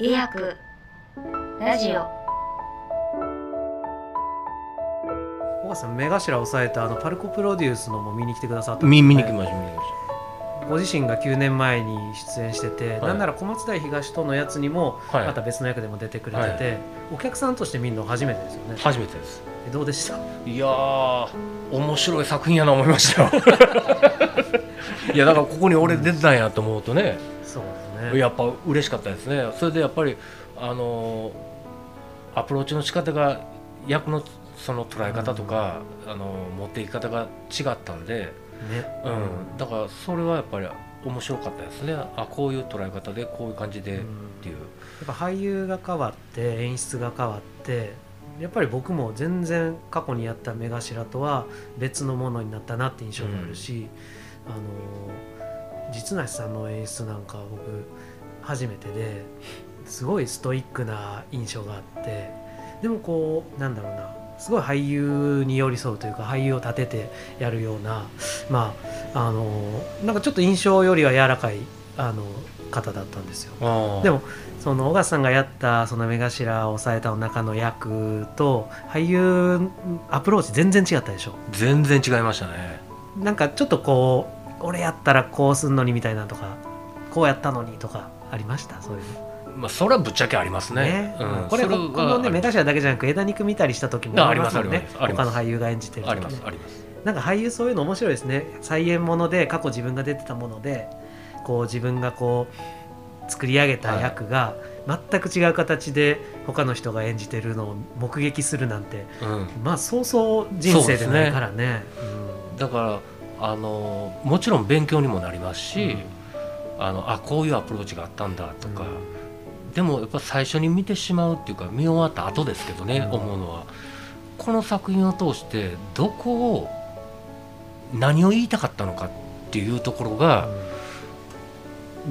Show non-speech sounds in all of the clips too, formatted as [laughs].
医薬。ラジオ。小川さん目頭を抑えたあのパルコプロデュースのも見に来てくださった見見に来ました見に来ましご自身が9年前に出演してて、はい。なんなら小松台東とのやつにもはい。また別の役でも出てくれてて、はい。お客さんとして見るの初めてですよね。た初めてです。えどうでした？いやー面白い作品やな思いましたよ。[laughs] いやだからここに俺出てたんやと思うとね、そう。ですね。やっぱ嬉しかったですね。それでやっぱりあのーアプローチの仕方が役のその捉え方とか、あのー持っていき方が違ったんで、ね。うん、だからそれはやっぱり面白かったですね。あこういう捉え方でこういう感じでっうん。ていう、やっぱ俳優が変わって演出が変わってやっぱり僕も全然過去にやった目頭とは別のものになったなって印象があるし、あの実梨さんの演出なんか僕初めてですごいストイックな印象があってでもこうなんだろうなすごい俳優に寄り添うというか俳優を立ててやるようなまああのなんかちょっと印象よりは柔らかいあの方だったんですよ。でもその小川さんがやったその目頭を抑えたの中の役と俳優アプローチ全然違ったでしょ。全然違いましたね。なんかちょっとこう俺やったらこうすんのにみたいなとかこうやったのにとかありました？そういうの。まあそれはぶっちゃけありますね。うん、これこそはのね目頭だけじゃなく枝肉見たりした時もあありますもんね他の俳優が演じてる時、ね、ありますあります。なんか俳優そういうの面白いですね。再演もので過去自分が出てたものでこう自分がこう作り上げた役が全く違う形で他の人が演じてるのを目撃するなんてうん。まあそうそう人生でないからね。だからあのもちろん勉強にもなりますし、あのあこういうアプローチがあったんだとか、でもやっぱ最初に見てしまうっていうか見終わった後ですけどね、うん。思うのはこの作品を通してどこを何を言いたかったのかっていうところが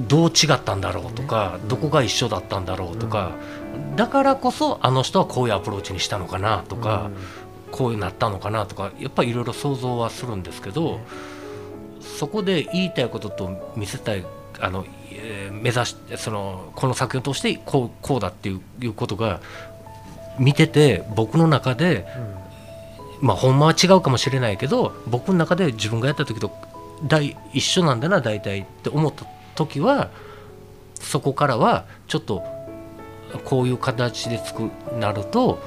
どう違ったんだろうとか、ね。どこが一緒だったんだろうとか、だからこそあの人はこういうアプローチにしたのかなとか、こうなったのかなとかやっぱりいろいろ想像はするんですけど、そこで言いたいことと見せたいあの、えー目指してそのこの作品を通してこうこうだっていういうことが見てて僕の中でまあほんまは違うかもしれないけど僕の中で自分がやった時と大一緒なんだな大体って思った時はそこからはちょっとこういう形で作るなると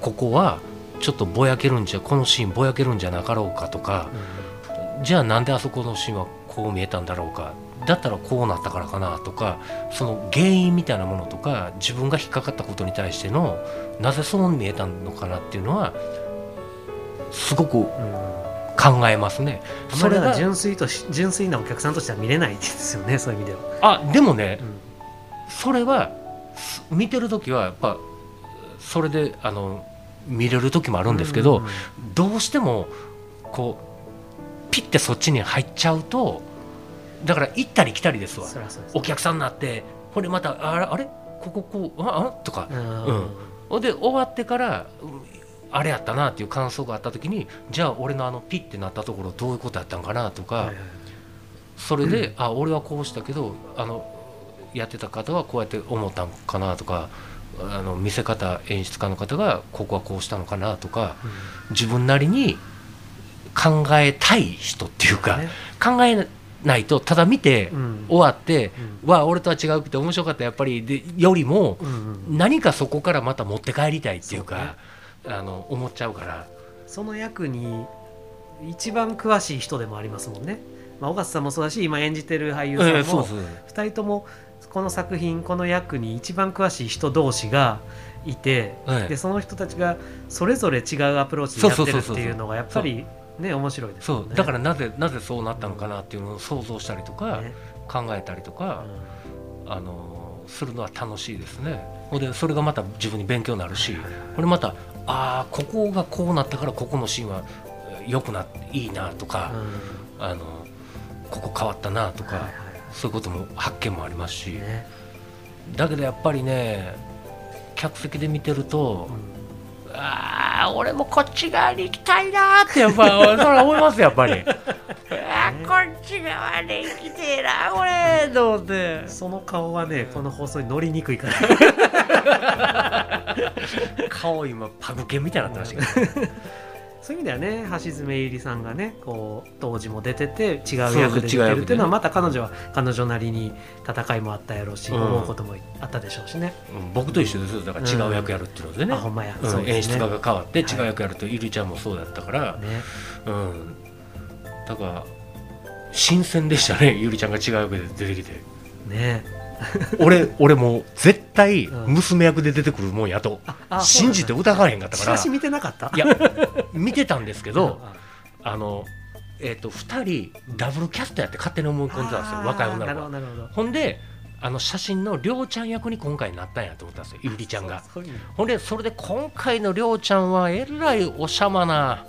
ここはちょっとぼやけるんじゃこのシーンぼやけるんじゃなかろうかとかじゃあなんであそこのシーンはこう見えたんだろうかだったらこうなったからかなとかその原因みたいなものとか自分が引っかかったことに対してのなぜそう見えたのかなっていうのはすごくうんうん考えますね。あんそれが純粋とし純粋なお客さんとしては見れないですよねそういう意味では。あでもねうんそれはす見てる時はやっぱそれであの見れる時もあるんですけど、どうしてもこうピッてそっちに入っちゃうとだから行ったり来たりですわ。お客さんになってほんでまたあれあれ？こここうああとか。うん。で終わってからうんあれやったなっていう感想があった時にじゃあ俺のあのピッてなったところどういうことやったんかなとか、それで、あ俺はこうしたけどあのやってた方はこうやって思ったんかなとかあの見せ方演出家の方がここはこうしたのかなとか自分なりに考えたい人っていうか、ね。考えないとただ見てうん。終わって、うん。わあ俺とは違うくて面白かったやっぱり。でよりもうんうん何かそこからまた持って帰りたいっていうかあの思っちゃうから。その役に一番詳しい人でもありますもんね。まあ、小笠さんもそうだし今演じてる俳優さんもええそうそう。2人ともこの作品この役に一番詳しい人同士がいて、ええでその人たちがそれぞれ違うアプローチでやってるっていうのがやっぱりね面白いですよね。そう。だからなぜなぜそうなったのかなっていうのを想像したりとか、ね。考えたりとうか、ん。あのするのは楽しいですね。でそれがまた自分に勉強になるし、はいはいはい。これまたああここがこうなったからここのシーンは良くないいなとか、あのここ変わったなとか、はいはいそういうことも発見もありますし、ねだけどやっぱりね客席で見てると、ああ俺もこっち側に行きたいなーってやっぱ [laughs] それは思いますやっぱり。[laughs] ああこっち側で生きてえなこれと思って。その顔はねこの放送に乗りにくいから。[laughs] 顔今パグケみたいになってましたけどそういう意味ではね橋爪ゆりさんがねこう当時も出てて違う役で出てるっていうのはまた彼女は彼女なりに戦いもあったやろうし、うん。思うこともあったでしょうしね、うん僕と一緒ですよ。だから違う役やるっていうのでね、あほんまや、うんそうですね。演出家が変わって違うはい役やるとゆりちゃんもそうだったから、ね。うん。だから新鮮でしたね。ゆりちゃんが違う役で出てきて。ね [laughs] 俺俺もう絶対うん。娘役で出てくるもんやと。あ信じて疑わへんかったから。見てなかった？いや見てたんですけどああのえっ、と2人ダブルキャストやって勝手に思い込んでたんですよ。若い女の子。がほんであの写真のりょうちゃん役に今回なったんやと思ったんですよ。ゆりちゃんが。ほんでそれで今回のりょうちゃんはえらいおしゃまな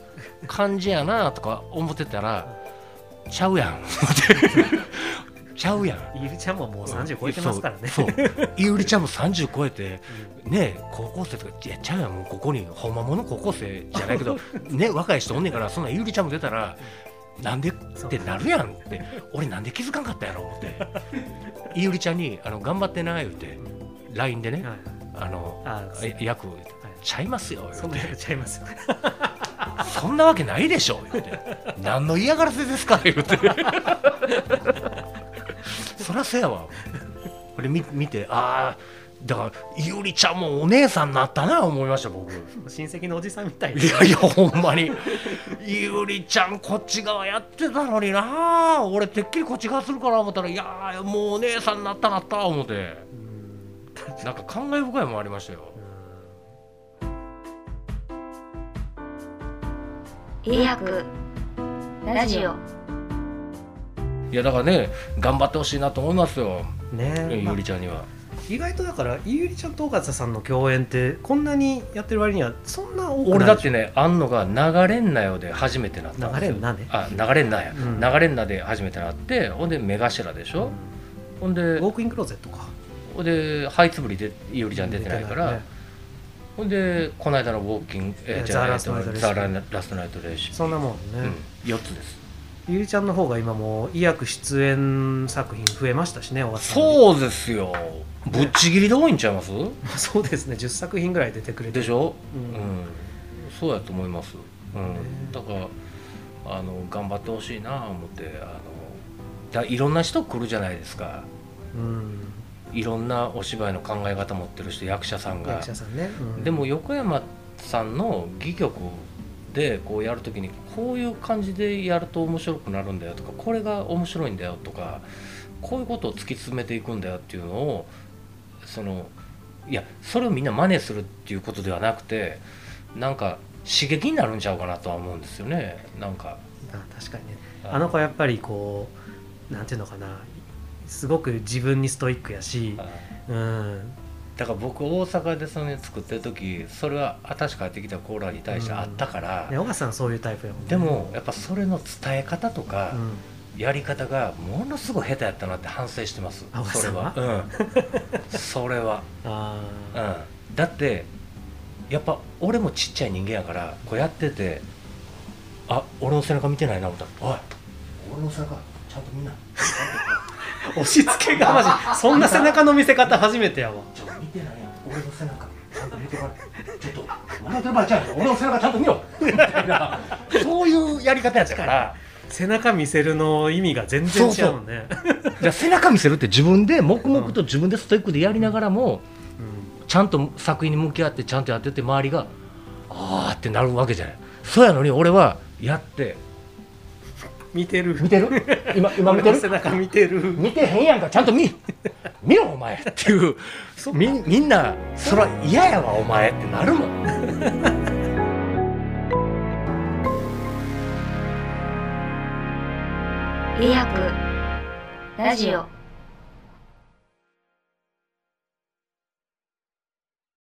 感じやなとか思ってたらちゃうやん [laughs] ちゃうやん。ゆりちゃんももう30超えてますからね、そう。ゆりちゃんも30超えてね高校生とかいやちゃうやんもうここにほんまもの高校生じゃないけど [laughs] ね若い人おんねんからそんなゆりちゃんも出たらなんでってなるやんって俺なんで気づかんかったやろ思って。[laughs] ゆりちゃんにあの頑張ってな言うて LINE でねはい。あの役ちゃいますよそんな言うてちゃいます。よ [laughs] そんなわけないでしょ言うて。何の嫌がらせですか言うてそりゃせやわ。これ見見てああだからゆりちゃんもお姉さんになったな思いました僕。い親戚のおじさんみたい。やいやほんまに。ゆりちゃんこっち側やってたのにな俺てっきりこっち側するかな思ったらいやもうお姉さんになったなった思って。うんなんか感慨深いもんありましたよ。医薬ラジオいやだからね頑張ってほしいなと思いますよ。ね。ゆりちゃんには。意外とだからゆりちゃんと尾形さんの共演ってこんなにやってる割にはそんな多くない俺だってねあんのが流れんなよで初めてなったんですよ。流れんなね。あ流れんなや、うん。流れんなで初めてなってほんで目頭でしょ、ほんでウォークインクローゼットか。ほんでハイツブリでゆりちゃん出てないから、ねほんでこの間のウォーキング、ええじゃあザラストナイトレーシそんなもんうんね、4つですゆりちゃんの方が今もう医薬出演作品増えましたしねそうですよ。ぶっちぎりで多いんちゃいます？う [laughs] そうですね10作品ぐらい出てくれて。でしょ、ううん。んそうやと思います、うん、だからあの頑張ってほしいな思ってあのだいろんな人来るじゃないですか。うん。いろんなお芝居の考え方持ってる人役者さんが。役者さんね、うん。でも横山さんの戯曲でこうやるときにこういう感じでやると面白くなるんだよとかこれが面白いんだよとかこういうことを突き詰めていくんだよっていうのをそのいやそれをみんな真似するっていうことではなくてなんか刺激になるんちゃうかなとは思うんですよね。なんか。あ確かにね。あの子やっぱりこうなんていうのかな。すごく自分にストイックやしあうんだから僕大阪でそれ作ってる時それは私帰ってきたコーラに対してあったから、ね、小川さんそういうタイプやもんね。でもやっぱそれの伝え方とか、うん。やり方がものすごい下手やったなって反省してます。あそれは。小うん。それは、[laughs] あうん、だってやっぱ俺もちっちゃい人間やからこうやっててあ俺の背中見てないな思ったら「おい俺の背中ちゃんと見な。ー [laughs] 押し付けがまじそんな背中の見せ方初めてやわ見てないやん。俺の背中。ちゃんと見てからちょっと笑ってる場合ちゃうよ俺の背中ちゃんと見ろ」みたいなそういうやり方やったから背中見せるの意味が全然違うもんねじゃあ背中見せるって自分で黙々と自分でストイックでやりながらも、ちゃんと作品に向き合ってちゃんとやってて周りがあーってなるわけじゃないそうやのに俺はやって見てる見てる今今見てる背中見てる見てへんやんかちゃんと見見ろお前っていう。みみんなそれは嫌やわお前ってなるもん。医薬ラジオ